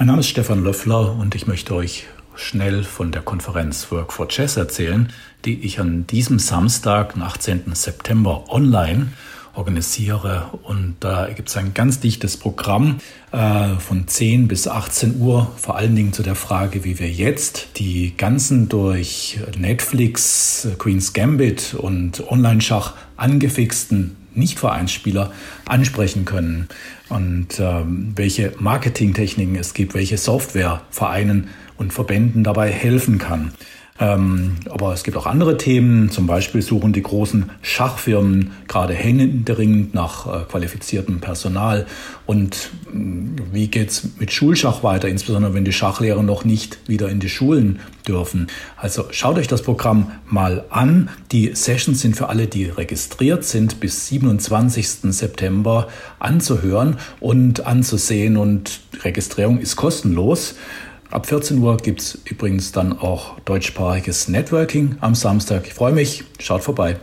Mein Name ist Stefan Löffler und ich möchte euch schnell von der Konferenz Work for Chess erzählen, die ich an diesem Samstag, den 18. September, online organisiere. Und da gibt es ein ganz dichtes Programm äh, von 10 bis 18 Uhr, vor allen Dingen zu der Frage, wie wir jetzt die ganzen durch Netflix, Queen's Gambit und Online-Schach angefixten nicht-Vereinsspieler ansprechen können und ähm, welche Marketingtechniken es gibt, welche Software Vereinen und Verbänden dabei helfen kann. Ähm, aber es gibt auch andere Themen. Zum Beispiel suchen die großen Schachfirmen gerade händeringend nach äh, qualifiziertem Personal. Und äh, wie geht's mit Schulschach weiter, insbesondere wenn die Schachlehrer noch nicht wieder in die Schulen dürfen? Also schaut euch das Programm mal an. Die Sessions sind für alle, die registriert sind, bis 27. September anzuhören und anzusehen. Und Registrierung ist kostenlos. Ab 14 Uhr gibt es übrigens dann auch deutschsprachiges Networking am Samstag. Ich freue mich, schaut vorbei.